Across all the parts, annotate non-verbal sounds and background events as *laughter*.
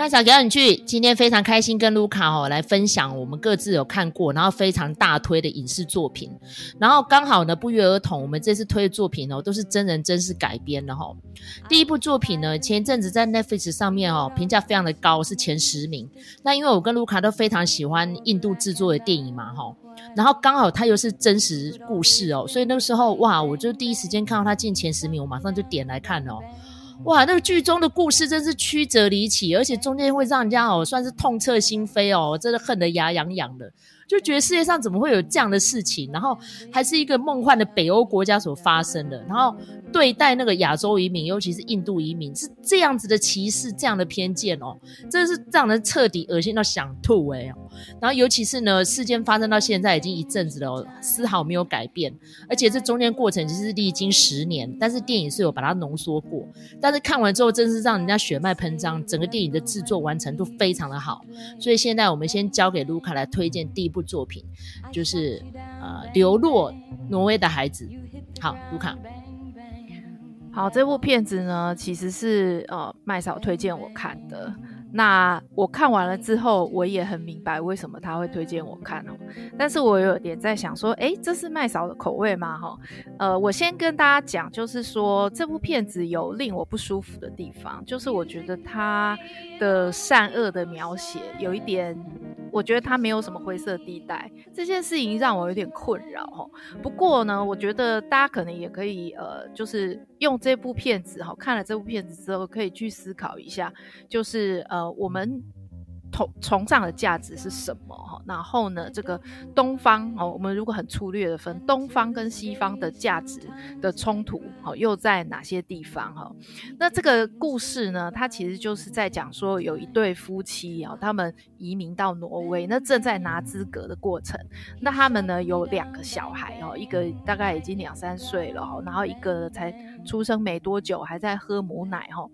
麦嫂给你去，今天非常开心跟卢卡哦来分享我们各自有看过，然后非常大推的影视作品。然后刚好呢，不约而同，我们这次推的作品哦都是真人真事改编的哈、哦。第一部作品呢，前一阵子在 Netflix 上面哦评价非常的高，是前十名。那因为我跟卢卡都非常喜欢印度制作的电影嘛哈、哦，然后刚好它又是真实故事哦，所以那个时候哇，我就第一时间看到它进前十名，我马上就点来看哦。哇，那个剧中的故事真是曲折离奇，而且中间会让人家哦，算是痛彻心扉哦，真的恨得牙痒痒的。就觉得世界上怎么会有这样的事情？然后还是一个梦幻的北欧国家所发生的，然后对待那个亚洲移民，尤其是印度移民，是这样子的歧视，这样的偏见哦，真的是让人彻底恶心到想吐哎、然后尤其是呢，事件发生到现在已经一阵子了，丝毫没有改变，而且这中间过程其实历经十年，但是电影是有把它浓缩过，但是看完之后真是让人家血脉喷张，整个电影的制作完成度非常的好，所以现在我们先交给卢卡来推荐第一部。作品就是呃，流落挪威的孩子。好，卢卡。好，这部片子呢，其实是呃麦嫂推荐我看的。那我看完了之后，我也很明白为什么他会推荐我看哦。但是我有点在想说，诶，这是麦嫂的口味吗？哈，呃，我先跟大家讲，就是说这部片子有令我不舒服的地方，就是我觉得他的善恶的描写有一点，我觉得它没有什么灰色地带，这件事情让我有点困扰哈。不过呢，我觉得大家可能也可以呃，就是用这部片子哈，看了这部片子之后，可以去思考一下，就是。呃，我们崇崇尚的价值是什么？哈，然后呢，这个东方哦，我们如果很粗略的分东方跟西方的价值的冲突，哈，又在哪些地方？哈，那这个故事呢，它其实就是在讲说，有一对夫妻啊，他们移民到挪威，那正在拿资格的过程。那他们呢，有两个小孩哦，一个大概已经两三岁了哈，然后一个才出生没多久，还在喝母奶哈。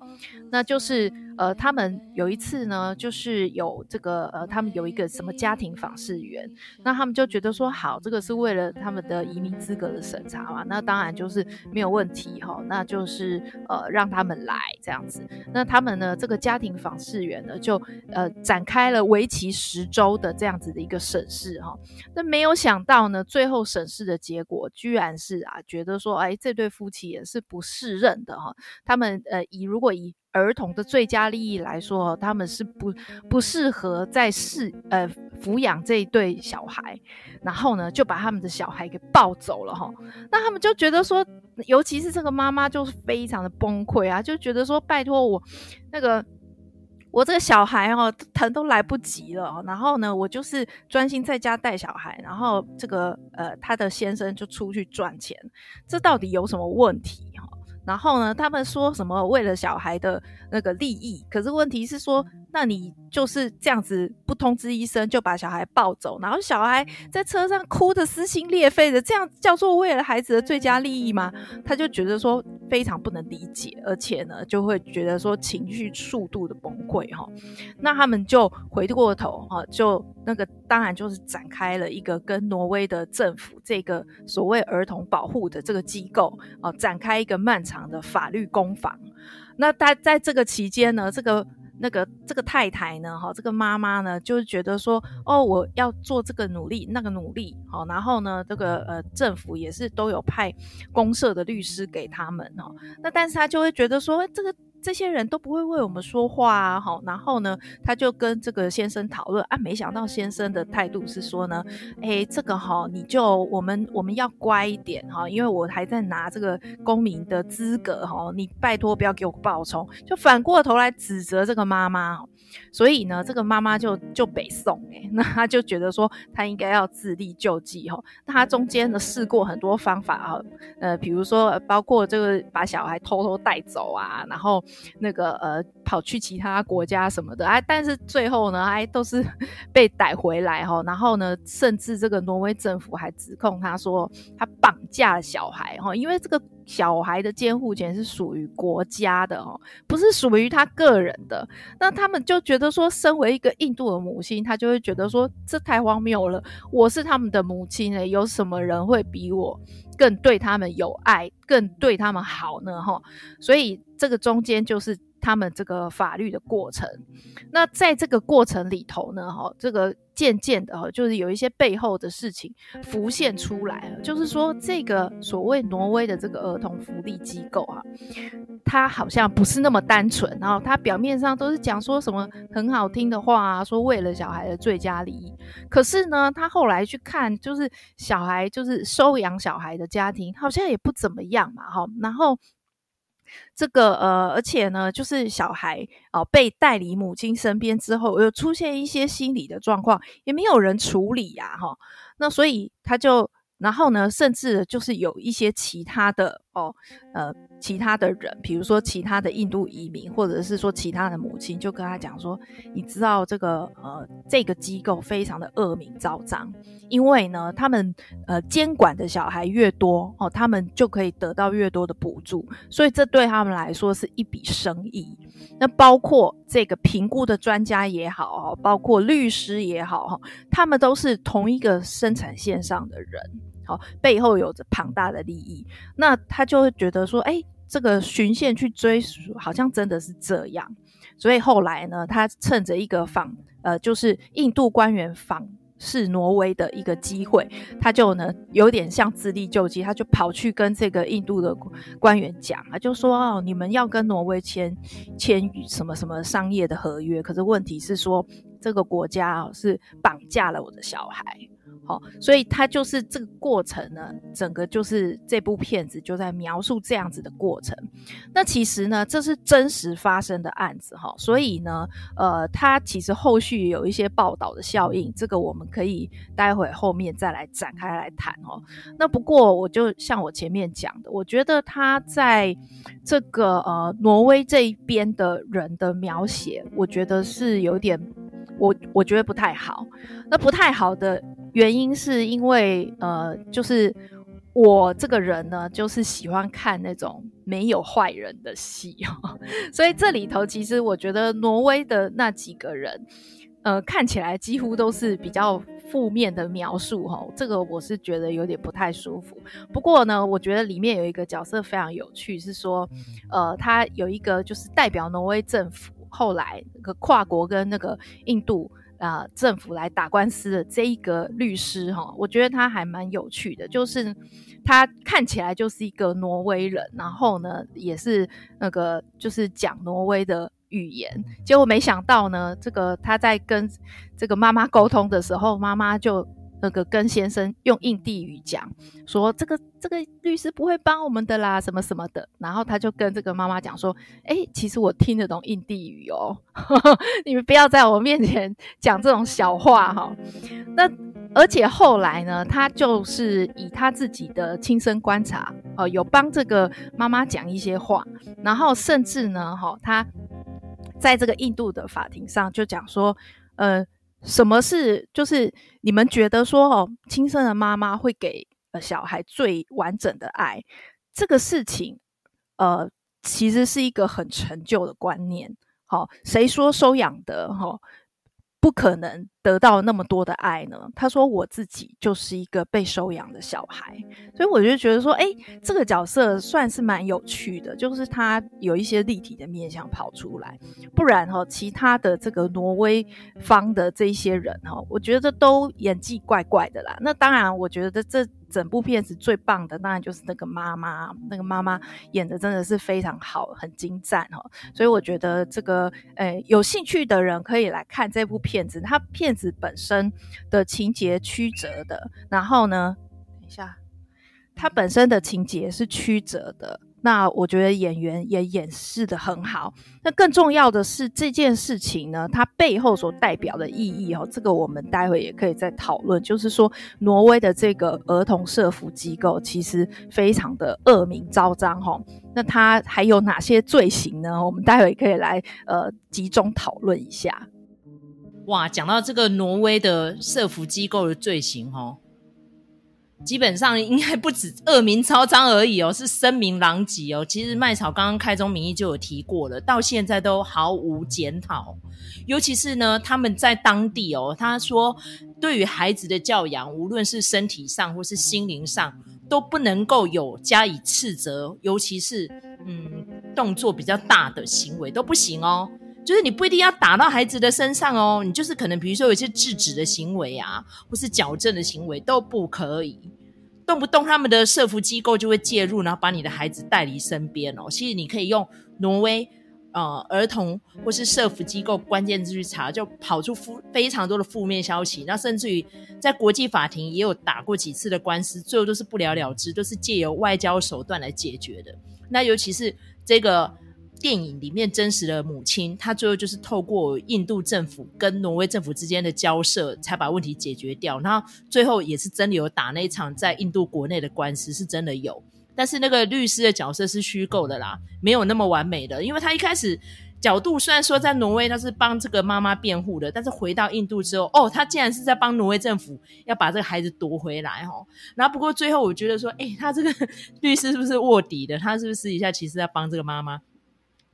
那就是呃，他们有一次呢，就是有这个呃，他们有一个什么家庭访视员，那他们就觉得说好，这个是为了他们的移民资格的审查嘛，那当然就是没有问题哈，那就是呃让他们来这样子。那他们呢，这个家庭访视员呢，就呃展开了为期十周的这样子的一个审视哈。那没有想到呢，最后审视的结果居然是啊，觉得说哎，这对夫妻也是不不适任的哈。他们呃以如果以儿童的最佳利益来说，他们是不不适合在饲呃抚养这一对小孩，然后呢就把他们的小孩给抱走了哈。那他们就觉得说，尤其是这个妈妈就是非常的崩溃啊，就觉得说拜托我那个我这个小孩哦疼都来不及了，然后呢我就是专心在家带小孩，然后这个呃他的先生就出去赚钱，这到底有什么问题哈？然后呢，他们说什么为了小孩的那个利益，可是问题是说，那你就是这样子不通知医生就把小孩抱走，然后小孩在车上哭得撕心裂肺的，这样叫做为了孩子的最佳利益吗？他就觉得说非常不能理解，而且呢，就会觉得说情绪速度的崩溃哈。那他们就回过头哈，就那个当然就是展开了一个跟挪威的政府这个所谓儿童保护的这个机构啊，展开一个漫长的法律攻防。那他在这个期间呢，这个。那个这个太太呢，哈，这个妈妈呢，就是觉得说，哦，我要做这个努力，那个努力，好，然后呢，这个呃，政府也是都有派公社的律师给他们，哦，那但是他就会觉得说，这个。这些人都不会为我们说话啊，好，然后呢，他就跟这个先生讨论啊，没想到先生的态度是说呢，哎，这个哈，你就我们我们要乖一点哈，因为我还在拿这个公民的资格哈，你拜托不要给我暴冲，就反过头来指责这个妈妈。所以呢，这个妈妈就就北宋哎，*laughs* 那她就觉得说她应该要自力救济哈。那她中间呢试过很多方法啊，呃，比如说包括这个把小孩偷偷带走啊，然后那个呃跑去其他国家什么的啊，但是最后呢还都是 *laughs* 被逮回来哈。然后呢，甚至这个挪威政府还指控她说她绑架了小孩哈，因为这个。小孩的监护权是属于国家的哦，不是属于他个人的。那他们就觉得说，身为一个印度的母亲，他就会觉得说，这太荒谬了。我是他们的母亲呢，有什么人会比我更对他们有爱，更对他们好呢？哈，所以这个中间就是。他们这个法律的过程。那在这个过程里头呢，哈，这个渐渐的哈，就是有一些背后的事情浮现出来了。就是说，这个所谓挪威的这个儿童福利机构啊，它好像不是那么单纯。然后它表面上都是讲说什么很好听的话啊，说为了小孩的最佳利益。可是呢，他后来去看，就是小孩，就是收养小孩的家庭，好像也不怎么样嘛，哈。然后。这个呃，而且呢，就是小孩啊、被带离母亲身边之后，又出现一些心理的状况，也没有人处理呀、啊，哈。那所以他就。然后呢，甚至就是有一些其他的哦，呃，其他的人，比如说其他的印度移民，或者是说其他的母亲，就跟他讲说，你知道这个呃，这个机构非常的恶名昭彰，因为呢，他们呃监管的小孩越多哦，他们就可以得到越多的补助，所以这对他们来说是一笔生意。那包括这个评估的专家也好，包括律师也好，他们都是同一个生产线上的人。好，背后有着庞大的利益，那他就会觉得说，哎，这个循线去追溯，好像真的是这样。所以后来呢，他趁着一个访，呃，就是印度官员访是挪威的一个机会，他就呢有点像自力救济，他就跑去跟这个印度的官员讲，他就说，哦，你们要跟挪威签签什么什么商业的合约，可是问题是说，这个国家哦是绑架了我的小孩。好，所以他就是这个过程呢，整个就是这部片子就在描述这样子的过程。那其实呢，这是真实发生的案子哈，所以呢，呃，他其实后续有一些报道的效应，这个我们可以待会后面再来展开来谈哦。那不过我就像我前面讲的，我觉得他在这个呃挪威这一边的人的描写，我觉得是有点，我我觉得不太好。那不太好的。原因是因为，呃，就是我这个人呢，就是喜欢看那种没有坏人的戏哦，*laughs* 所以这里头其实我觉得挪威的那几个人，呃，看起来几乎都是比较负面的描述哈，这个我是觉得有点不太舒服。不过呢，我觉得里面有一个角色非常有趣，是说，呃，他有一个就是代表挪威政府，后来那个跨国跟那个印度。啊、政府来打官司的这一个律师哈，我觉得他还蛮有趣的，就是他看起来就是一个挪威人，然后呢，也是那个就是讲挪威的语言，结果没想到呢，这个他在跟这个妈妈沟通的时候，妈妈就。那个跟先生用印地语讲，说这个这个律师不会帮我们的啦，什么什么的。然后他就跟这个妈妈讲说：“哎，其实我听得懂印地语哦，*laughs* 你们不要在我面前讲这种小话哈、哦。”那而且后来呢，他就是以他自己的亲身观察，哦，有帮这个妈妈讲一些话，然后甚至呢，哈，他在这个印度的法庭上就讲说，呃。什么是就是你们觉得说哦，亲生的妈妈会给呃小孩最完整的爱，这个事情，呃，其实是一个很陈旧的观念。好、哦，谁说收养的哈、哦、不可能得到那么多的爱呢？他说我自己就是一个被收养的小孩，所以我就觉得说，哎，这个角色算是蛮有趣的，就是他有一些立体的面相跑出来，不然哈，其他的这个挪威方的这些人哈，我觉得都演技怪怪的啦。那当然，我觉得这。整部片子最棒的当然就是那个妈妈，那个妈妈演的真的是非常好，很精湛哦。所以我觉得这个，诶，有兴趣的人可以来看这部片子。它片子本身的情节曲折的，然后呢，等一下，它本身的情节是曲折的。那我觉得演员也演示得很好。那更重要的是这件事情呢，它背后所代表的意义哦，这个我们待会也可以再讨论。就是说，挪威的这个儿童社福机构其实非常的恶名昭彰哈。那它还有哪些罪行呢？我们待会可以来呃集中讨论一下。哇，讲到这个挪威的社福机构的罪行哦。基本上应该不止恶名昭彰而已哦，*laughs* 是声名狼藉哦。其实麦草刚刚开宗明义就有提过了，到现在都毫无检讨。尤其是呢，他们在当地哦，他说对于孩子的教养，无论是身体上或是心灵上，都不能够有加以斥责。尤其是嗯，动作比较大的行为都不行哦。就是你不一定要打到孩子的身上哦，你就是可能比如说有些制止的行为啊，或是矫正的行为都不可以，动不动他们的社福机构就会介入，然后把你的孩子带离身边哦。其实你可以用挪威呃儿童或是社福机构关键字去查，就跑出负非常多的负面消息，那甚至于在国际法庭也有打过几次的官司，最后都是不了了之，都是借由外交手段来解决的。那尤其是这个。电影里面真实的母亲，她最后就是透过印度政府跟挪威政府之间的交涉，才把问题解决掉。然后最后也是真的有打那一场在印度国内的官司，是真的有。但是那个律师的角色是虚构的啦，没有那么完美的。因为他一开始角度虽然说在挪威他是帮这个妈妈辩护的，但是回到印度之后，哦，他竟然是在帮挪威政府要把这个孩子夺回来哦。然后不过最后我觉得说，诶，他这个 *laughs* 律师是不是卧底的？他是不是私底下其实在帮这个妈妈？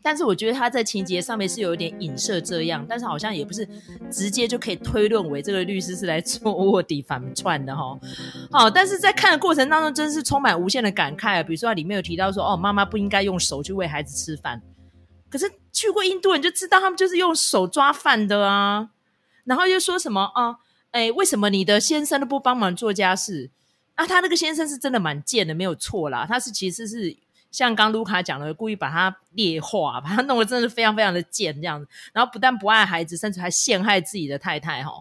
但是我觉得他在情节上面是有一点影射这样，但是好像也不是直接就可以推论为这个律师是来 *laughs* 做卧底反串的哈。好，但是在看的过程当中，真是充满无限的感慨啊。比如说它里面有提到说，哦，妈妈不应该用手去喂孩子吃饭，可是去过印度人就知道他们就是用手抓饭的啊。然后又说什么啊？哎，为什么你的先生都不帮忙做家事？啊，他那个先生是真的蛮贱的，没有错啦。他是其实是。像刚卢卡讲的，故意把他劣化，把他弄得真的是非常非常的贱这样子，然后不但不爱孩子，甚至还陷害自己的太太哈。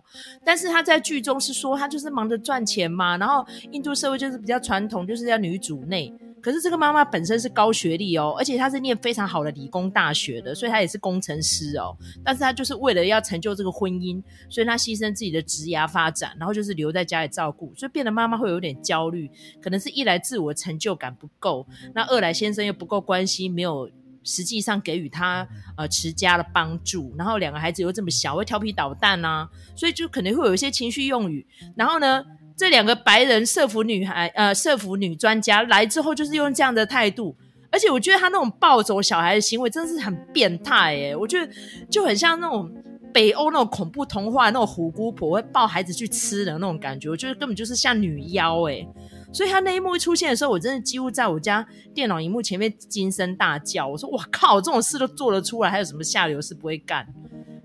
但是他在剧中是说，他就是忙着赚钱嘛，然后印度社会就是比较传统，就是要女主内。可是这个妈妈本身是高学历哦，而且她是念非常好的理工大学的，所以她也是工程师哦。但是她就是为了要成就这个婚姻，所以她牺牲自己的职涯发展，然后就是留在家里照顾，所以变得妈妈会有点焦虑。可能是一来自我成就感不够，那二来先生又不够关心，没有实际上给予她呃持家的帮助，然后两个孩子又这么小，会调皮捣蛋啊，所以就可能会有一些情绪用语。然后呢，这两个白人社服女孩，呃，社服女专家来之后，就是用这样的态度，而且我觉得他那种暴走小孩的行为真的是很变态诶，我觉得就很像那种北欧那种恐怖童话那种虎姑婆会抱孩子去吃的那种感觉，我觉得根本就是像女妖诶。所以他那一幕一出现的时候，我真的几乎在我家电脑荧幕前面惊声大叫，我说哇靠，这种事都做得出来，还有什么下流事不会干？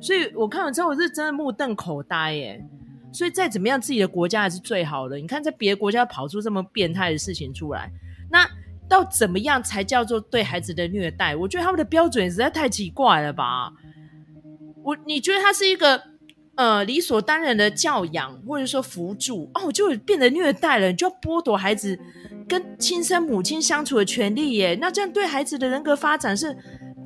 所以我看完之后，我是真的目瞪口呆诶。所以再怎么样，自己的国家还是最好的。你看，在别的国家跑出这么变态的事情出来，那到怎么样才叫做对孩子的虐待？我觉得他们的标准实在太奇怪了吧？我你觉得他是一个呃理所当然的教养，或者说扶助哦，就变得虐待了，你就要剥夺孩子跟亲生母亲相处的权利耶？那这样对孩子的人格发展是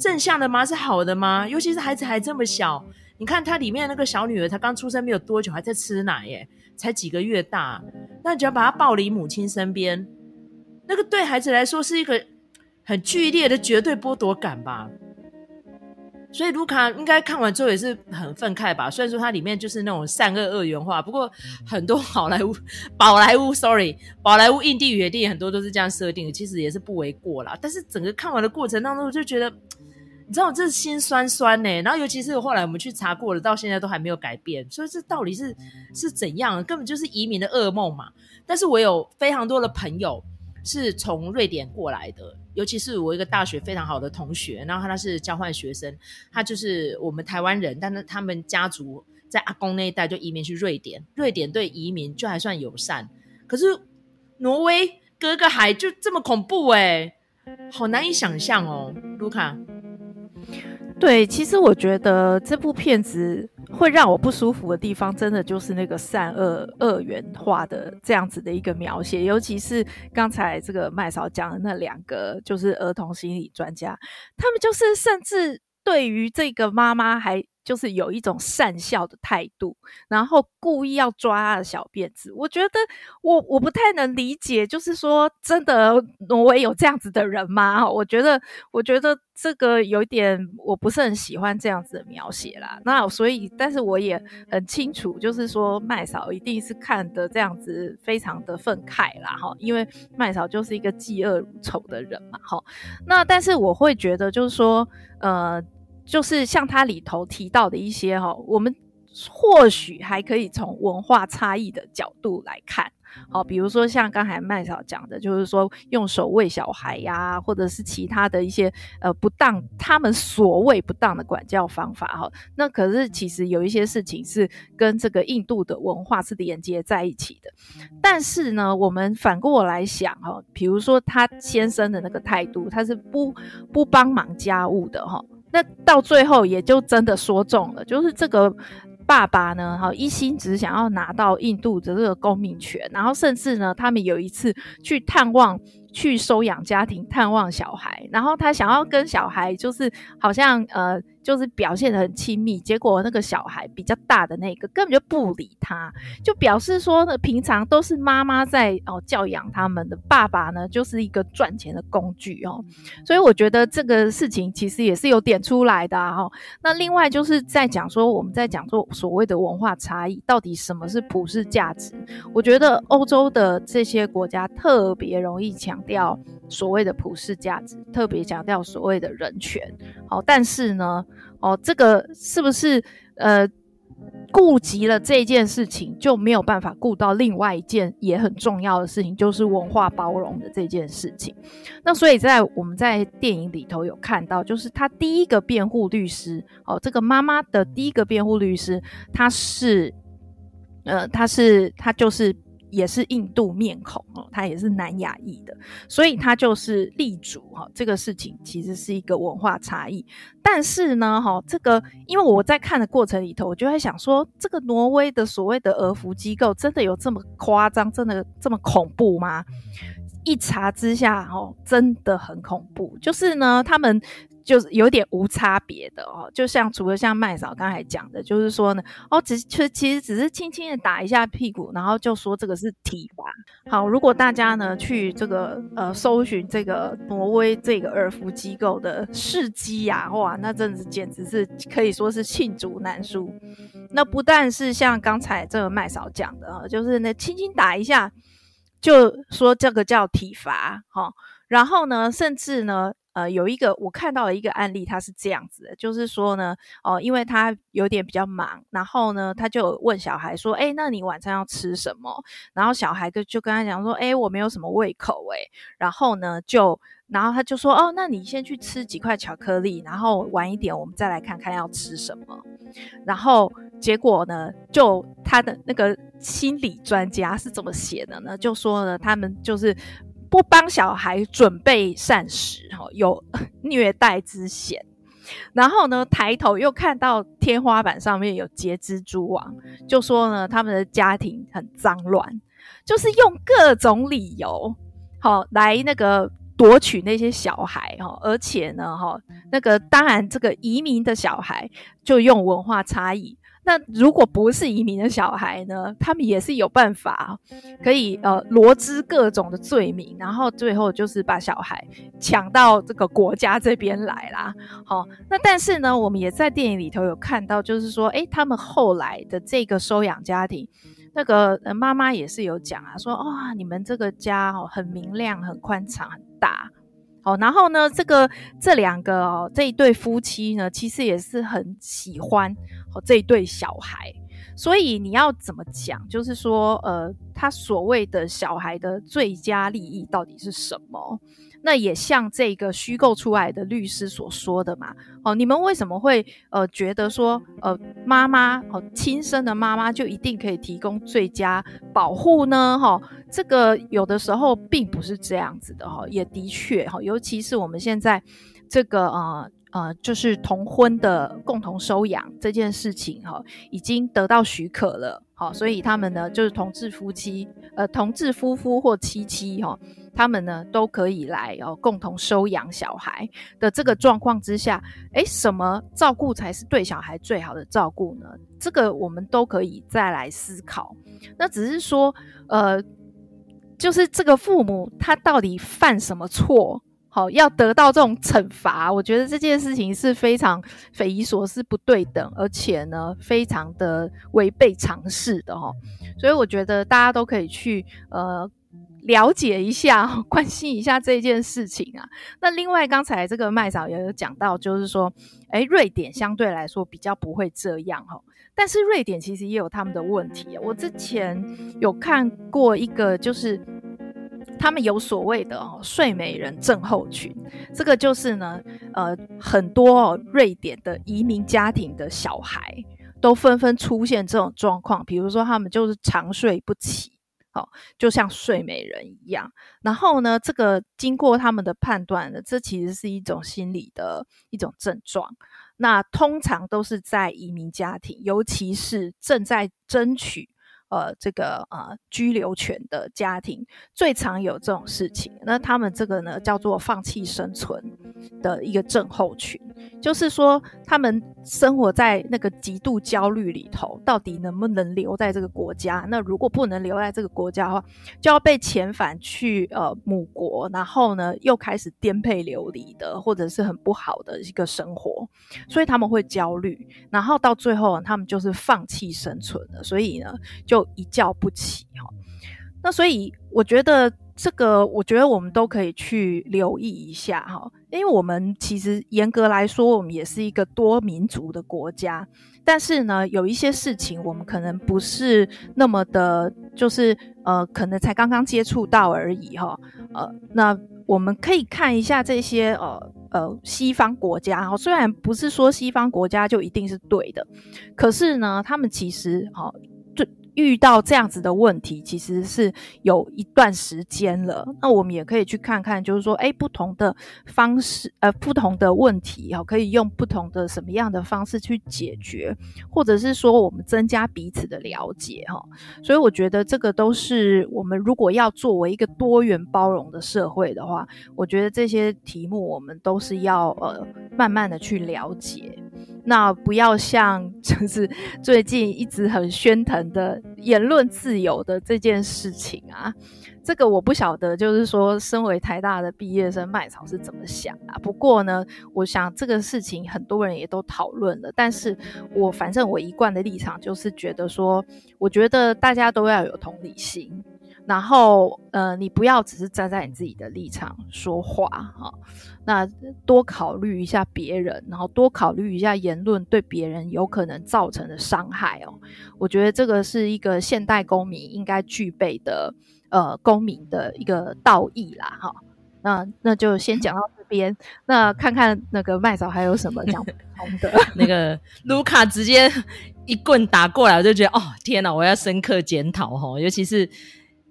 正向的吗？是好的吗？尤其是孩子还这么小。你看他里面那个小女儿，她刚出生没有多久，还在吃奶耶，才几个月大。那你就要把她抱离母亲身边，那个对孩子来说是一个很剧烈的绝对剥夺感吧。所以卢卡应该看完之后也是很愤慨吧。虽然说它里面就是那种善恶二元化，不过很多好莱坞、宝莱坞，sorry，宝莱坞印地语的电影很多都是这样设定的，其实也是不为过啦。但是整个看完的过程当中，我就觉得。你知道这是心酸酸呢，然后尤其是后来我们去查过了，到现在都还没有改变，所以这到底是是怎样？根本就是移民的噩梦嘛。但是我有非常多的朋友是从瑞典过来的，尤其是我一个大学非常好的同学，然后他是交换学生，他就是我们台湾人，但是他们家族在阿公那一代就移民去瑞典，瑞典对移民就还算友善，可是挪威隔个海就这么恐怖诶，好难以想象哦，卢卡。对，其实我觉得这部片子会让我不舒服的地方，真的就是那个善恶二元化的这样子的一个描写，尤其是刚才这个麦嫂讲的那两个，就是儿童心理专家，他们就是甚至对于这个妈妈还。就是有一种善笑的态度，然后故意要抓他的小辫子。我觉得我我不太能理解，就是说真的，挪威有这样子的人吗？我觉得，我觉得这个有点我不是很喜欢这样子的描写啦。那所以，但是我也很清楚，就是说麦嫂一定是看的这样子非常的愤慨啦，哈，因为麦嫂就是一个嫉恶如仇的人嘛，哈。那但是我会觉得，就是说，呃。就是像它里头提到的一些哈，我们或许还可以从文化差异的角度来看好，比如说像刚才麦嫂讲的，就是说用手喂小孩呀、或者是其他的一些呃不当，他们所谓不当的管教方法哈。那可是其实有一些事情是跟这个印度的文化是连接在一起的。但是呢，我们反过来想哈，比如说他先生的那个态度，他是不不帮忙家务的哈。那到最后也就真的说中了，就是这个爸爸呢，哈，一心只想要拿到印度的这个公民权，然后甚至呢，他们有一次去探望。去收养家庭探望小孩，然后他想要跟小孩就是好像呃就是表现的很亲密，结果那个小孩比较大的那个根本就不理他，就表示说呢，平常都是妈妈在哦教养他们的，爸爸呢就是一个赚钱的工具哦，所以我觉得这个事情其实也是有点出来的哈、哦。那另外就是在讲说我们在讲说所谓的文化差异，到底什么是普世价值？我觉得欧洲的这些国家特别容易。强调所谓的普世价值，特别强调所谓的人权。好，但是呢，哦，这个是不是呃顾及了这件事情，就没有办法顾到另外一件也很重要的事情，就是文化包容的这件事情。那所以在我们在电影里头有看到，就是他第一个辩护律师，哦，这个妈妈的第一个辩护律师，他是呃，他是他就是。也是印度面孔哦，他也是南亚裔的，所以他就是立足哈。这个事情其实是一个文化差异，但是呢，哈，这个因为我在看的过程里头，我就在想说，这个挪威的所谓的俄服机构真的有这么夸张，真的这么恐怖吗？一查之下，哦，真的很恐怖，就是呢，他们。就是有点无差别的哦，就像除了像麦嫂刚才讲的，就是说呢，哦，只其实其实只是轻轻的打一下屁股，然后就说这个是体罚。好，如果大家呢去这个呃搜寻这个挪威这个二福机构的事迹呀，哇，那真的是简直是可以说是罄竹难书。那不但是像刚才这个麦嫂讲的啊，就是那轻轻打一下，就说这个叫体罚哈，然后呢，甚至呢。呃，有一个我看到了一个案例，他是这样子的，就是说呢，哦、因为他有点比较忙，然后呢，他就问小孩说，诶，那你晚餐要吃什么？然后小孩就就跟他讲说，诶，我没有什么胃口，诶，然后呢，就，然后他就说，哦，那你先去吃几块巧克力，然后晚一点我们再来看看要吃什么。然后结果呢，就他的那个心理专家是怎么写的呢？就说呢，他们就是。不帮小孩准备膳食，哈，有 *laughs* 虐待之嫌。然后呢，抬头又看到天花板上面有结蜘蛛网，就说呢，他们的家庭很脏乱，就是用各种理由，好来那个夺取那些小孩，哈，而且呢，哈，那个当然这个移民的小孩就用文化差异。那如果不是移民的小孩呢？他们也是有办法可以呃罗织各种的罪名，然后最后就是把小孩抢到这个国家这边来啦。好，那但是呢，我们也在电影里头有看到，就是说，诶，他们后来的这个收养家庭，那个妈妈也是有讲啊，说哇，你们这个家哦很明亮、很宽敞、大。好，然后呢，这个这两个哦，这一对夫妻呢，其实也是很喜欢哦这一对小孩，所以你要怎么讲？就是说，呃，他所谓的小孩的最佳利益到底是什么？那也像这个虚构出来的律师所说的嘛，哦，你们为什么会呃觉得说呃妈妈哦亲生的妈妈就一定可以提供最佳保护呢？哈、哦，这个有的时候并不是这样子的哈、哦，也的确哈、哦，尤其是我们现在这个呃呃就是同婚的共同收养这件事情哈、哦，已经得到许可了，好、哦，所以他们呢就是同志夫妻呃同志夫妇或妻妻哈。哦他们呢都可以来哦，共同收养小孩的这个状况之下，诶，什么照顾才是对小孩最好的照顾呢？这个我们都可以再来思考。那只是说，呃，就是这个父母他到底犯什么错，好、要得到这种惩罚？我觉得这件事情是非常匪夷所思、不对等，而且呢，非常的违背常识的哈、哦。所以我觉得大家都可以去呃。了解一下，*laughs* 关心一下这件事情啊。那另外，刚才这个麦嫂也有讲到，就是说，诶，瑞典相对来说比较不会这样哈。但是瑞典其实也有他们的问题。我之前有看过一个，就是他们有所谓的哦睡美人症候群。这个就是呢，呃，很多瑞典的移民家庭的小孩都纷纷出现这种状况，比如说他们就是长睡不起。好，就像睡美人一样。然后呢，这个经过他们的判断呢，这其实是一种心理的一种症状。那通常都是在移民家庭，尤其是正在争取。呃，这个呃居留权的家庭最常有这种事情，那他们这个呢叫做放弃生存的一个症候群，就是说他们生活在那个极度焦虑里头，到底能不能留在这个国家？那如果不能留在这个国家的话，就要被遣返去呃母国，然后呢又开始颠沛流离的，或者是很不好的一个生活，所以他们会焦虑，然后到最后他们就是放弃生存了，所以呢就。一觉不起哈，那所以我觉得这个，我觉得我们都可以去留意一下哈，因为我们其实严格来说，我们也是一个多民族的国家，但是呢，有一些事情我们可能不是那么的，就是呃，可能才刚刚接触到而已哈，呃，那我们可以看一下这些呃呃西方国家哈，虽然不是说西方国家就一定是对的，可是呢，他们其实哈。遇到这样子的问题，其实是有一段时间了。那我们也可以去看看，就是说，诶，不同的方式，呃，不同的问题，可以用不同的什么样的方式去解决，或者是说，我们增加彼此的了解，哈。所以，我觉得这个都是我们如果要作为一个多元包容的社会的话，我觉得这些题目我们都是要呃慢慢的去了解。那不要像 *laughs* 就是最近一直很喧腾的言论自由的这件事情啊，这个我不晓得，就是说身为台大的毕业生麦草是怎么想啊？不过呢，我想这个事情很多人也都讨论了，但是我反正我一贯的立场就是觉得说，我觉得大家都要有同理心。然后，呃，你不要只是站在你自己的立场说话哈，那多考虑一下别人，然后多考虑一下言论对别人有可能造成的伤害哦。我觉得这个是一个现代公民应该具备的，呃，公民的一个道义啦哈。那那就先讲到这边，那看看那个麦嫂还有什么讲不通的。*laughs* 那个卢卡直接一棍打过来，我就觉得哦，天哪，我要深刻检讨哈，尤其是。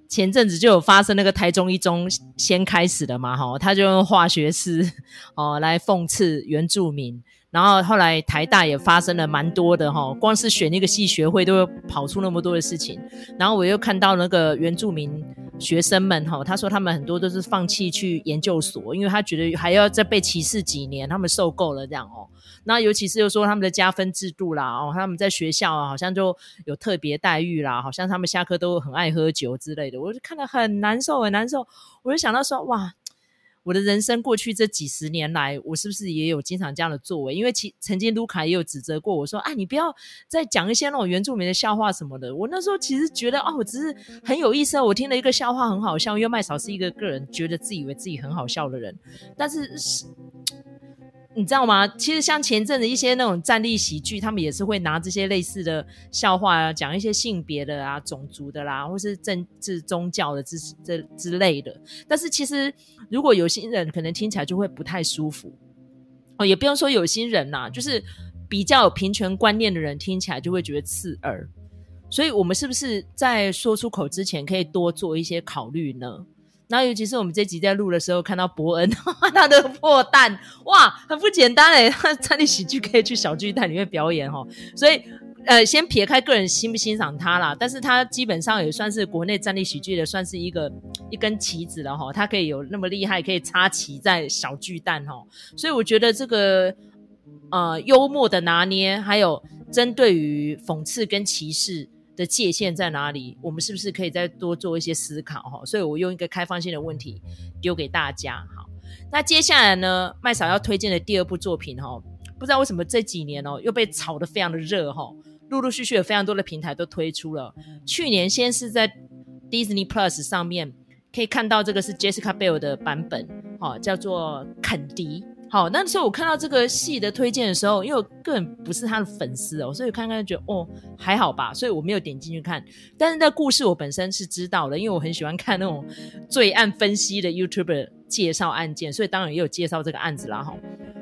前阵子就有发生那个台中一中先开始的嘛，哈，他就用化学式哦来讽刺原住民，然后后来台大也发生了蛮多的哈，光是选一个系学会都会跑出那么多的事情，然后我又看到那个原住民学生们哈，他说他们很多都是放弃去研究所，因为他觉得还要再被歧视几年，他们受够了这样哦。那尤其是又说他们的加分制度啦，哦，他们在学校啊，好像就有特别待遇啦，好像他们下课都很爱喝酒之类的，我就看得很难受，很难受。我就想到说，哇，我的人生过去这几十年来，我是不是也有经常这样的作为？因为其曾经卢卡也有指责过我说，啊，你不要再讲一些那种原住民的笑话什么的。我那时候其实觉得，哦，我只是很有意思，我听了一个笑话很好笑，因为麦嫂是一个个人觉得自以为自己很好笑的人，但是是。你知道吗？其实像前阵子一些那种站立喜剧，他们也是会拿这些类似的笑话啊，讲一些性别的啊、种族的啦，或是政治、宗教的之这之类的。但是其实如果有心人，可能听起来就会不太舒服哦。也不用说有心人呐、啊，就是比较有平权观念的人听起来就会觉得刺耳。所以我们是不是在说出口之前，可以多做一些考虑呢？然后，尤其是我们这集在录的时候，看到伯恩 *laughs* 他的破蛋，哇，很不简单诶，*laughs* 他站立喜剧可以去小巨蛋里面表演哈，所以呃，先撇开个人欣不欣赏他啦，但是他基本上也算是国内站立喜剧的，算是一个一根旗子了哈，他可以有那么厉害，可以插旗在小巨蛋哈，所以我觉得这个呃幽默的拿捏，还有针对于讽刺跟歧视。的界限在哪里？我们是不是可以再多做一些思考哈？所以我用一个开放性的问题丢给大家。好，那接下来呢，麦嫂要推荐的第二部作品哈，不知道为什么这几年哦又被炒得非常的热哈，陆陆续续有非常多的平台都推出了。去年先是在 Disney Plus 上面可以看到这个是 Jessica Biel 的版本，哦，叫做肯迪。好，那时候我看到这个戏的推荐的时候，因为我个人不是他的粉丝哦，所以我看看觉得哦还好吧，所以我没有点进去看。但是那故事我本身是知道的，因为我很喜欢看那种罪案分析的 YouTuber 介绍案件，所以当然也有介绍这个案子啦哈。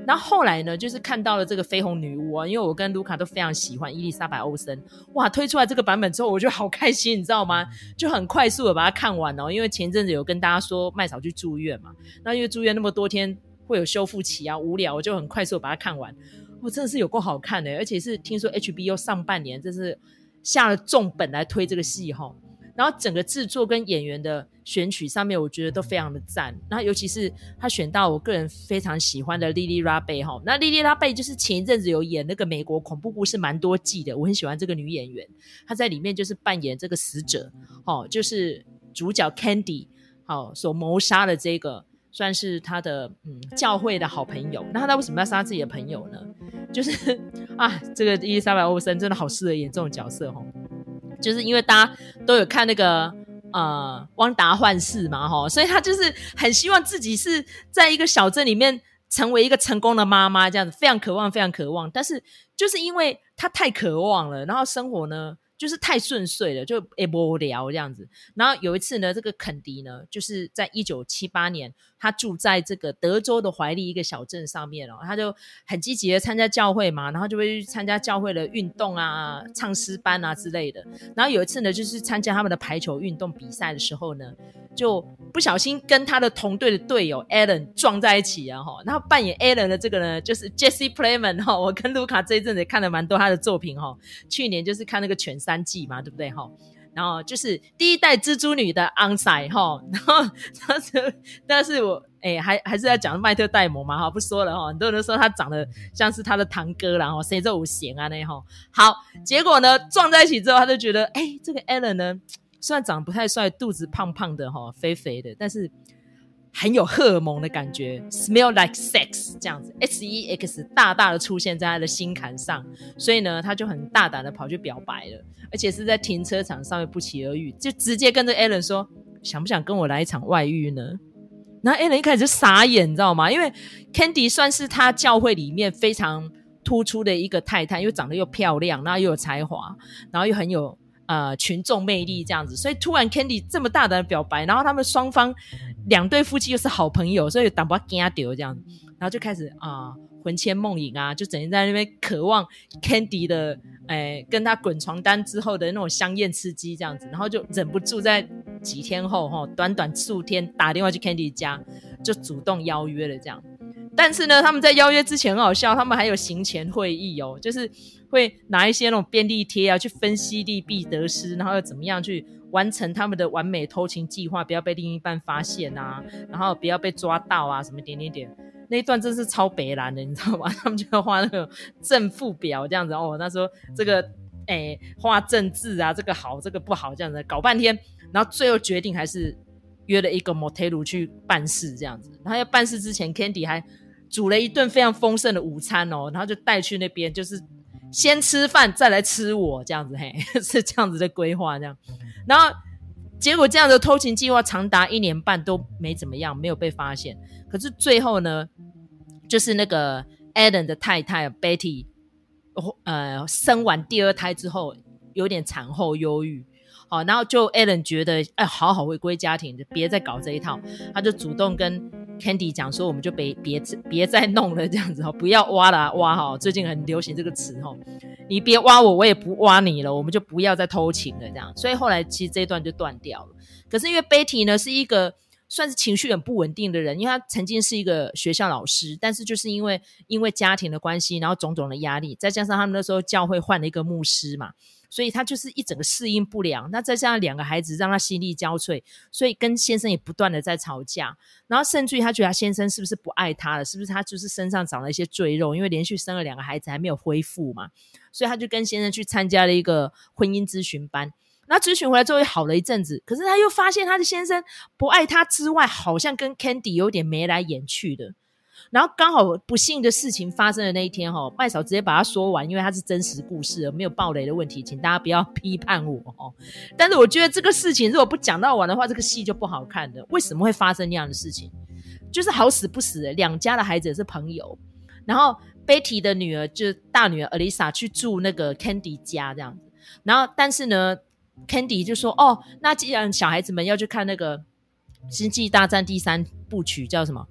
那后来呢，就是看到了这个绯红女巫啊，因为我跟卢卡都非常喜欢伊丽莎白欧森，哇，推出来这个版本之后，我觉得好开心，你知道吗？就很快速的把它看完哦，因为前阵子有跟大家说麦嫂去住院嘛，那因为住院那么多天。会有修复期啊，无聊我就很快速把它看完。我、真的是有够好看的，而且是听说 HBO 上半年这是下了重本来推这个戏哈。然后整个制作跟演员的选取上面，我觉得都非常的赞。然后尤其是他选到我个人非常喜欢的 Lily Rabe 哈。那 Lily Rabe 就是前一阵子有演那个美国恐怖故事蛮多季的，我很喜欢这个女演员。她在里面就是扮演这个死者，哦，就是主角 Candy 好所谋杀的这个。算是他的嗯教会的好朋友，那他为什么要杀自己的朋友呢？*laughs* 就是啊，这个伊丽莎白欧森真的好适合演这种角色哦，就是因为大家都有看那个呃汪达幻视嘛哈，所以他就是很希望自己是在一个小镇里面成为一个成功的妈妈，这样子非常渴望，非常渴望，但是就是因为他太渴望了，然后生活呢，就是太顺遂了，就也无聊这样子。然后有一次呢，这个肯迪呢，就是在一九七八年，他住在这个德州的怀利一个小镇上面哦，他就很积极的参加教会嘛，然后就会去参加教会的运动啊、唱诗班啊之类的。然后有一次呢，就是参加他们的排球运动比赛的时候呢，就不小心跟他的同队的队友 Allen 撞在一起啊哈。然后扮演 Allen 的这个呢，就是 Jesse Plemons 哈。我跟卢卡这一阵子也看了蛮多他的作品哈。去年就是看那个全三季嘛，对不对哈？然后就是第一代蜘蛛女的安塞哈，然后但是但是我哎还还是要讲迈特戴蒙嘛哈，不说了哈，很多人说他长得像是他的堂哥，然后谁这五贤啊那哈，好，结果呢撞在一起之后，他就觉得哎这个 Alan 呢虽然长得不太帅，肚子胖胖的哈，肥肥的，但是。很有荷尔蒙的感觉，smell like sex 这样子，S E X 大大的出现在他的心坎上，所以呢，他就很大胆的跑去表白了，而且是在停车场上面不期而遇，就直接跟着 Alan 说，想不想跟我来一场外遇呢？然后 Alan 一开始就傻眼，你知道吗？因为 Candy 算是他教会里面非常突出的一个太太，又长得又漂亮，然后又有才华，然后又很有呃群众魅力这样子，所以突然 Candy 这么大胆表白，然后他们双方。两对夫妻又是好朋友，所以挡不惊掉这样子，然后就开始啊魂牵梦萦啊，就整天在那边渴望 Candy 的诶、欸、跟他滚床单之后的那种香艳刺激这样子，然后就忍不住在几天后哈，短短数天打电话去 Candy 家，就主动邀约了这样。但是呢，他们在邀约之前很好笑，他们还有行前会议哦，就是会拿一些那种便利贴啊去分析利弊得失，然后又怎么样去。完成他们的完美偷情计划，不要被另一半发现啊，然后不要被抓到啊，什么点点点，那一段真是超北蓝的，你知道吗？他们就要画那个正负表这样子哦，那时候这个诶画正字啊，这个好，这个不好，这样子搞半天，然后最后决定还是约了一个 motel 去办事这样子。然后要办事之前，Candy 还煮了一顿非常丰盛的午餐哦，然后就带去那边，就是先吃饭再来吃我这样子，嘿，*laughs* 是这样子的规划这样。然后，结果这样的偷情计划长达一年半都没怎么样，没有被发现。可是最后呢，就是那个 Alan 的太太 Betty，呃，生完第二胎之后有点产后忧郁。好，然后就 Alan 觉得，哎，好好回归家庭，就别再搞这一套。他就主动跟 Candy 讲说，我们就别别别再弄了，这样子哈，不要挖了挖哈。最近很流行这个词哈，你别挖我，我也不挖你了，我们就不要再偷情了，这样。所以后来其实这一段就断掉了。可是因为 Betty 呢是一个算是情绪很不稳定的人，因为他曾经是一个学校老师，但是就是因为因为家庭的关系，然后种种的压力，再加上他们那时候教会换了一个牧师嘛。所以他就是一整个适应不良，那再加上两个孩子让他心力交瘁，所以跟先生也不断的在吵架，然后甚至于他觉得他先生是不是不爱他了，是不是他就是身上长了一些赘肉，因为连续生了两个孩子还没有恢复嘛，所以他就跟先生去参加了一个婚姻咨询班，那咨询回来之后也好了一阵子，可是他又发现他的先生不爱他之外，好像跟 Candy 有点眉来眼去的，然后刚好不幸的事情发生的那一天，哈，麦嫂直接把它说完，因为它是真实故事，没有爆雷的问题，请大家不要 *laughs* 批判我哦。但是我觉得这个事情如果不讲到完的话，这个戏就不好看的。为什么会发生那样的事情？就是好死不死，两家的孩子是朋友，然后 Betty 的女儿就是大女儿 Elisa 去住那个 Candy 家这样子，然后但是呢，Candy 就说：“哦，那既然小孩子们要去看那个《星际大战》第三部曲，叫什么？”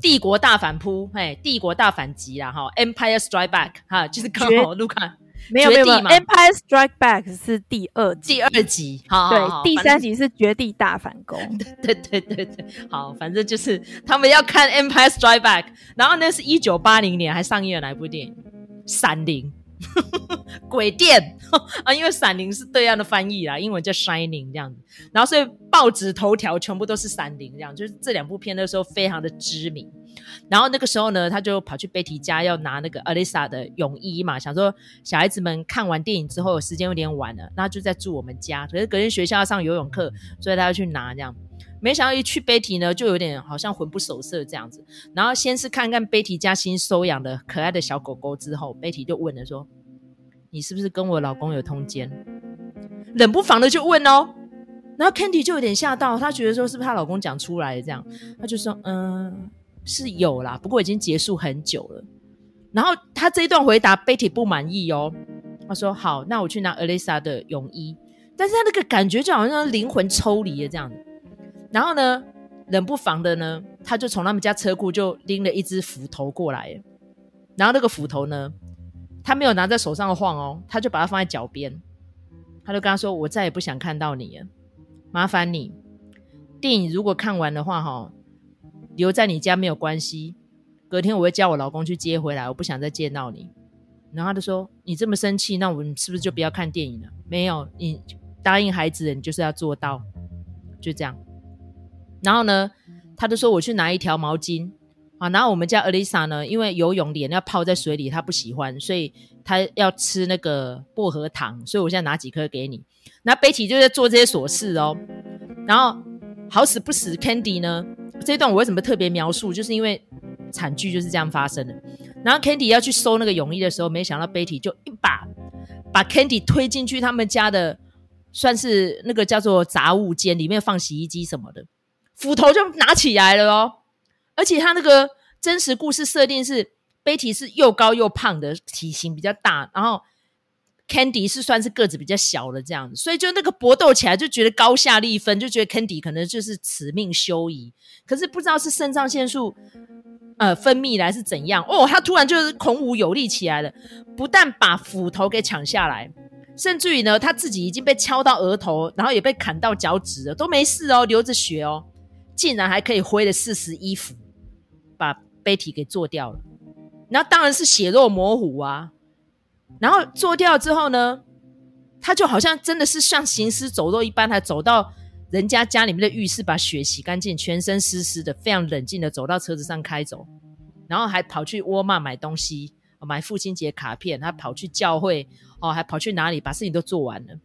帝国大反扑，嘿，帝国大反击啦，哈，Empire Strike Back，哈，就是刚好卢卡没有没有，Empire Strike Back 是第二第二集，好，对，第三集是绝地大反攻，*laughs* 对对对对，好，反正就是他们要看 Empire Strike Back，然后那是一九八零年还上映了哪部电影？闪灵。*laughs* 鬼店啊，因为闪灵是对岸的翻译啦，英文叫 Shining 这样子，然后所以报纸头条全部都是闪灵这样，就是这两部片的时候非常的知名。然后那个时候呢，他就跑去 Betty 家要拿那个 Alisa 的泳衣嘛，想说小孩子们看完电影之后时间有点晚了，那就在住我们家，可是隔天学校要上游泳课，所以他要去拿这样。没想到一去 Betty 呢，就有点好像魂不守舍这样子。然后先是看看 Betty 家新收养的可爱的小狗狗，之后 Betty 就问了说：“你是不是跟我老公有通奸？”冷不防的就问哦。然后 Candy 就有点吓到，她觉得说是不是她老公讲出来的这样，她就说：“嗯，是有啦，不过已经结束很久了。”然后她这一段回答 Betty 不满意哦，她说：“好，那我去拿 Alisa 的泳衣。”但是她那个感觉就好像灵魂抽离的这样子。然后呢，冷不防的呢，他就从他们家车库就拎了一只斧头过来，然后那个斧头呢，他没有拿在手上晃哦，他就把它放在脚边，他就跟他说：“我再也不想看到你了，麻烦你，电影如果看完的话，哈，留在你家没有关系，隔天我会叫我老公去接回来，我不想再见到你。”然后他就说：“你这么生气，那我们是不是就不要看电影了？没有，你答应孩子，你就是要做到，就这样。”然后呢，他就说我去拿一条毛巾啊。然后我们家 Alisa 呢，因为游泳脸要泡在水里，她不喜欢，所以她要吃那个薄荷糖。所以我现在拿几颗给你。那 Betty 就在做这些琐事哦。然后好死不死，Candy 呢，这一段我为什么特别描述？就是因为惨剧就是这样发生的。然后 Candy 要去收那个泳衣的时候，没想到 Betty 就一把把 Candy 推进去他们家的，算是那个叫做杂物间，里面放洗衣机什么的。斧头就拿起来了哦，而且他那个真实故事设定是贝蒂是又高又胖的，体型比较大，然后 Candy 是算是个子比较小的这样子，所以就那个搏斗起来就觉得高下立分，就觉得 Candy 可能就是此命休矣。可是不知道是肾上腺素呃分泌来是怎样哦，他突然就是孔武有力起来了，不但把斧头给抢下来。甚至于呢，他自己已经被敲到额头，然后也被砍到脚趾了，都没事哦，流着血哦。竟然还可以挥了四十一斧，把 Betty 给做掉了。那当然是血肉模糊啊。然后做掉之后呢，他就好像真的是像行尸走肉一般，还走到人家家里面的浴室，把血洗干净，全身湿湿的，非常冷静的走到车子上开走。然后还跑去沃尔玛买东西，买父亲节卡片，他跑去教会哦，还跑去哪里，把事情都做完了。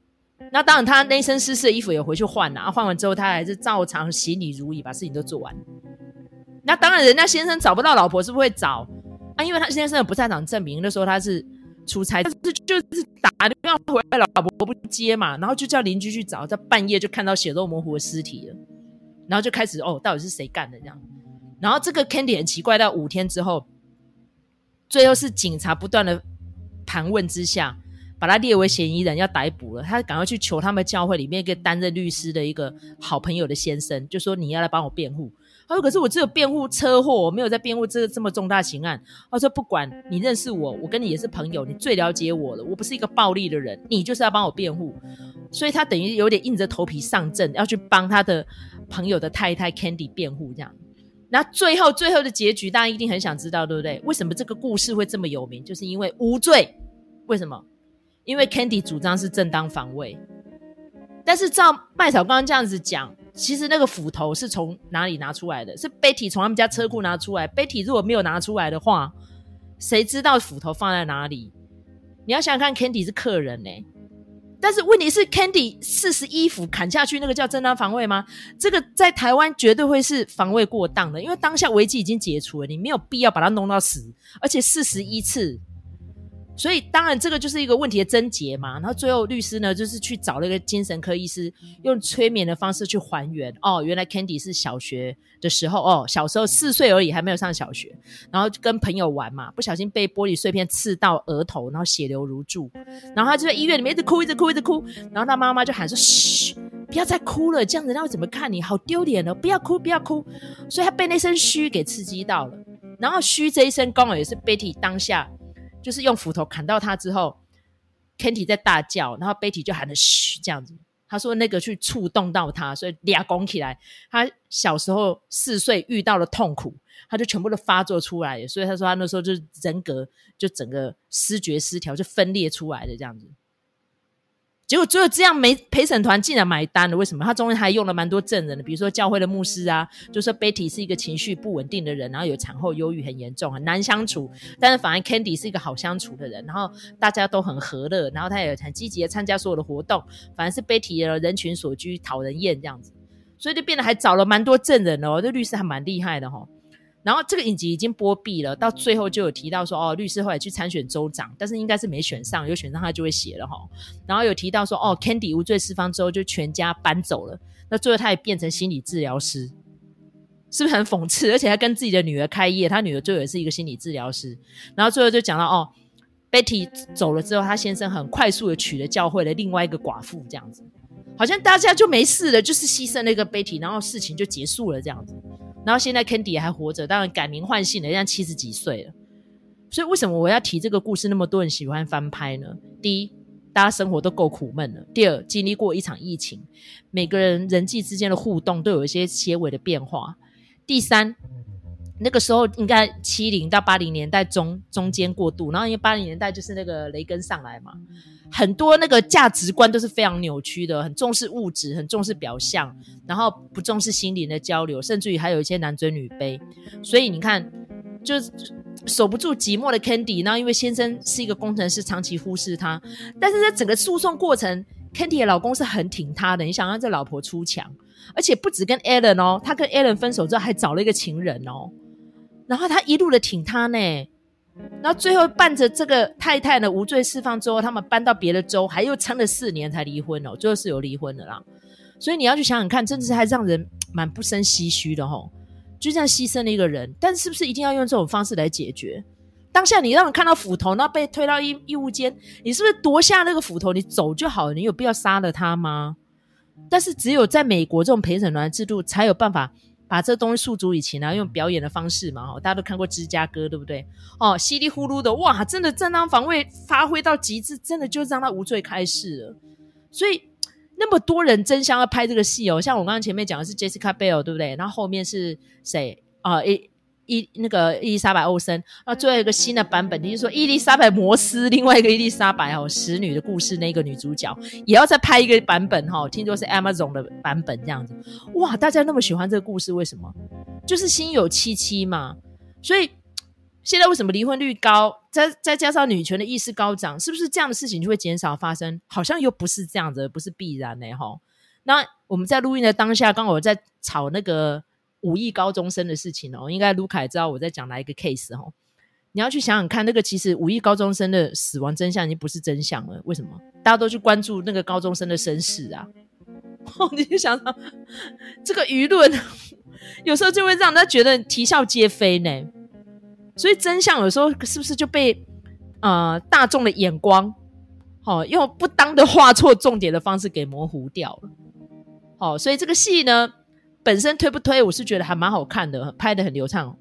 那当然，他那身湿湿的衣服也回去换了，啊，换完之后他还是照常行礼如仪，把事情都做完。那当然，人家先生找不到老婆是不是会找啊？因为他先生的不在场证明，那时候他是出差，但是就是打电话回来，老婆不接嘛，然后就叫邻居去找，在半夜就看到血肉模糊的尸体了，然后就开始哦，到底是谁干的这样？然后这个 Candy 很奇怪，到五天之后，最后是警察不断的盘问之下。把他列为嫌疑人，要逮捕了。他赶快去求他们教会里面一个担任律师的一个好朋友的先生，就说你要来帮我辩护。他说：“可是我只有辩护车祸，我没有在辩护这个这么重大刑案。”他说：“不管你认识我，我跟你也是朋友，你最了解我了。我不是一个暴力的人，你就是要帮我辩护。”所以他等于有点硬着头皮上阵，要去帮他的朋友的太太 Candy 辩护。这样，那最后最后的结局，大家一定很想知道，对不对？为什么这个故事会这么有名？就是因为无罪。为什么？因为 Candy 主张是正当防卫，但是照麦嫂刚刚这样子讲，其实那个斧头是从哪里拿出来的？是 Betty 从他们家车库拿出来。Betty 如果没有拿出来的话，谁知道斧头放在哪里？你要想想看，Candy 是客人呢、但是问题是，Candy 四十一斧砍下去，那个叫正当防卫吗？这个在台湾绝对会是防卫过当的，因为当下危机已经解除了，你没有必要把它弄到死，而且四十一次。所以当然这个就是一个问题的症结嘛，然后最后律师呢就是去找了一个精神科医师，用催眠的方式去还原。哦，原来 Candy 是小学的时候，哦，小时候四岁而已，还没有上小学，然后跟朋友玩嘛，不小心被玻璃碎片刺到额头，然后血流如注，然后他就在医院里面一直哭，一直哭，一直哭，然后他妈妈就喊说：“嘘，不要再哭了，这样子人家会怎么看你？好丢脸哦！不要哭，不要哭。”所以他被那声嘘给刺激到了，然后嘘这一声刚好也是 Betty 当下。就是用斧头砍到他之后，Kenty 在大叫，然后 Betty 就喊了嘘这样子。他说那个去触动到他，所以俩拱起来。他小时候四岁遇到了痛苦，他就全部都发作出来。所以他说他那时候就人格就整个失觉失调，就分裂出来的这样子。结果最后这样没陪审团竟然买单了，为什么？他中间还用了蛮多证人的，比如说教会的牧师啊，就说 Betty 是一个情绪不稳定的人，然后有产后忧郁很严重，很难相处。但是反而 Candy 是一个好相处的人，然后大家都很和乐，然后他也很积极的参加所有的活动，反而是 Betty 的人群所居，讨人厌这样子，所以就变得还找了蛮多证人哦，这律师还蛮厉害的哈、哦。然后这个影集已经播毕了，到最后就有提到说，哦，律师后来去参选州长，但是应该是没选上，有选上他就会写了哈。然后有提到说，哦，Candy 无罪释放之后就全家搬走了，那最后他也变成心理治疗师，是不是很讽刺？而且还跟自己的女儿开业，他女儿最后也是一个心理治疗师。然后最后就讲到，哦，Betty 走了之后，他先生很快速的娶了教会的另外一个寡妇，这样子，好像大家就没事了，就是牺牲那个 Betty，然后事情就结束了这样子。然后现在 Candy 还活着，当然改名换姓了，现在七十几岁了。所以为什么我要提这个故事？那么多人喜欢翻拍呢？第一，大家生活都够苦闷了；第二，经历过一场疫情，每个人人际之间的互动都有一些些微的变化；第三，那个时候应该七零到八零年代中中间过渡，然后因为八零年代就是那个雷根上来嘛。很多那个价值观都是非常扭曲的，很重视物质，很重视表象，然后不重视心灵的交流，甚至于还有一些男尊女卑。所以你看，就守不住寂寞的 Candy，然后因为先生是一个工程师，长期忽视她。但是在整个诉讼过程，Candy 的老公是很挺她的。你想让这老婆出墙，而且不止跟 Allen 哦，他跟 Allen 分手之后还找了一个情人哦，然后他一路的挺他呢。然后最后伴着这个太太呢无罪释放之后，他们搬到别的州，还又撑了四年才离婚哦。最后是有离婚的啦。所以你要去想想看，真的是还让人蛮不胜唏嘘的吼。就这样牺牲了一个人，但是不是一定要用这种方式来解决？当下你让人看到斧头，然后被推到医医务间，你是不是夺下那个斧头，你走就好了？你有必要杀了他吗？但是只有在美国这种陪审团制度才有办法。把这东西诉诸于情啊，用表演的方式嘛，大家都看过芝加哥，对不对？哦，稀里呼噜的，哇，真的正当防卫发挥到极致，真的就让他无罪开释了。所以那么多人争相要拍这个戏哦，像我刚刚前面讲的是 Jessica Bell，对不对？然后后面是谁啊？诶、伊那个伊丽莎白·欧森，那最后一个新的版本，就是说伊丽莎白·摩斯，另外一个伊丽莎白哦，使女的故事那个女主角也要再拍一个版本哈，听说是 Amazon 的版本这样子，哇，大家那么喜欢这个故事，为什么？就是心有戚戚嘛。所以现在为什么离婚率高？再再加上女权的意识高涨，是不是这样的事情就会减少发生？好像又不是这样子，不是必然的哈。那我们在录音的当下，刚好在炒那个。五亿高中生的事情哦，应该卢凯知道我在讲哪一个 case 哦。你要去想想看，那个其实五亿高中生的死亡真相已经不是真相了。为什么？大家都去关注那个高中生的身世啊？哦，*laughs* 你就想想这个舆论，有时候就会让人家觉得啼笑皆非呢。所以真相有时候是不是就被呃大众的眼光，哦，用不当的画错重点的方式给模糊掉了？哦，所以这个戏呢，本身推不推，我是觉得还蛮好看的，拍得很流畅，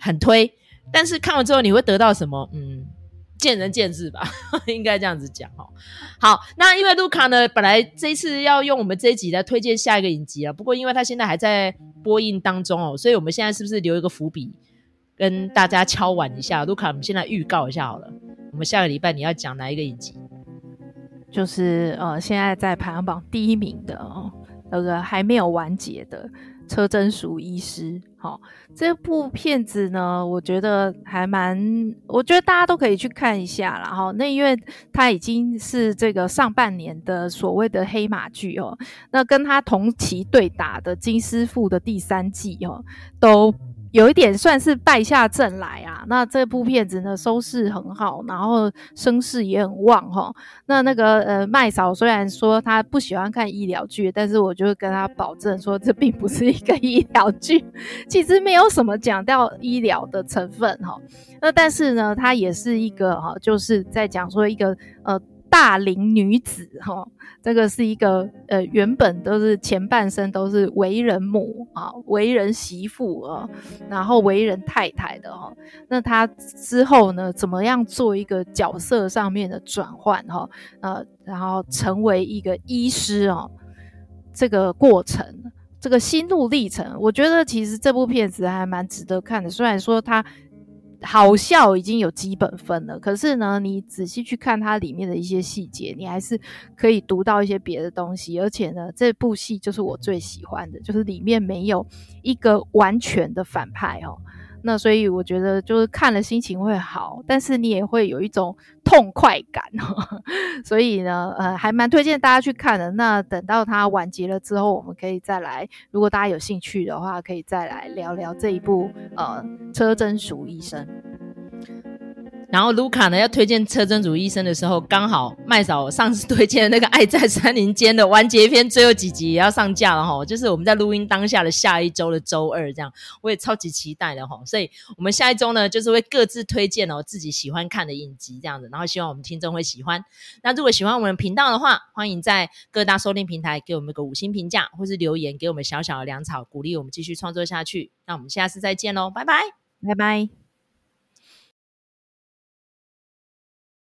很推。但是看完之后你会得到什么？嗯，见仁见智吧，*laughs* 应该这样子讲哦。好，那因为卢卡呢，本来这一次要用我们这一集来推荐下一个影集啊，不过因为他现在还在播映当中哦，所以我们现在是不是留一个伏笔，跟大家敲碗一下？卢卡，我们现在预告一下好了，我们下个礼拜你要讲哪一个影集？就是呃，现在在排行榜第一名的哦。那个还没有完结的，车真淑医师。好，这部片子呢，我觉得还蛮，我觉得大家都可以去看一下啦。哈。那因为它已经是这个上半年的所谓的黑马剧哦，那跟他同期对打的金师傅的第三季哦，都。有一点算是败下阵来啊，那这部片子呢，收视很好，然后声势也很旺哈。那那个呃麦嫂虽然说她不喜欢看医疗剧，但是我就跟她保证说，这并不是一个医疗剧，*laughs* 其实没有什么讲到医疗的成分哈。那但是呢，它也是一个哈，就是在讲说一个呃。大龄女子哈，这个是一个呃，原本都是前半生都是为人母啊，为人媳妇啊，然后为人太太的哈。那她之后呢，怎么样做一个角色上面的转换哈？呃，然后成为一个医师哦，这个过程，这个心路历程，我觉得其实这部片子还蛮值得看的。虽然说它。好笑已经有基本分了，可是呢，你仔细去看它里面的一些细节，你还是可以读到一些别的东西。而且呢，这部戏就是我最喜欢的，就是里面没有一个完全的反派哦。那所以我觉得就是看了心情会好，但是你也会有一种痛快感，*laughs* 所以呢，呃，还蛮推荐大家去看的。那等到它完结了之后，我们可以再来，如果大家有兴趣的话，可以再来聊聊这一部呃车贞淑医生。然后卢卡呢要推荐车真主医生的时候，刚好麦嫂上次推荐的那个《爱在山林间》的完结篇最后几集也要上架了哈，*laughs* 就是我们在录音当下的下一周的周二这样，我也超级期待的哈。所以我们下一周呢，就是会各自推荐哦自己喜欢看的影集这样子，然后希望我们听众会喜欢。那如果喜欢我们频道的话，欢迎在各大收听平台给我们一个五星评价，或是留言给我们小小的粮草，鼓励我们继续创作下去。那我们下次再见喽，拜拜，拜拜。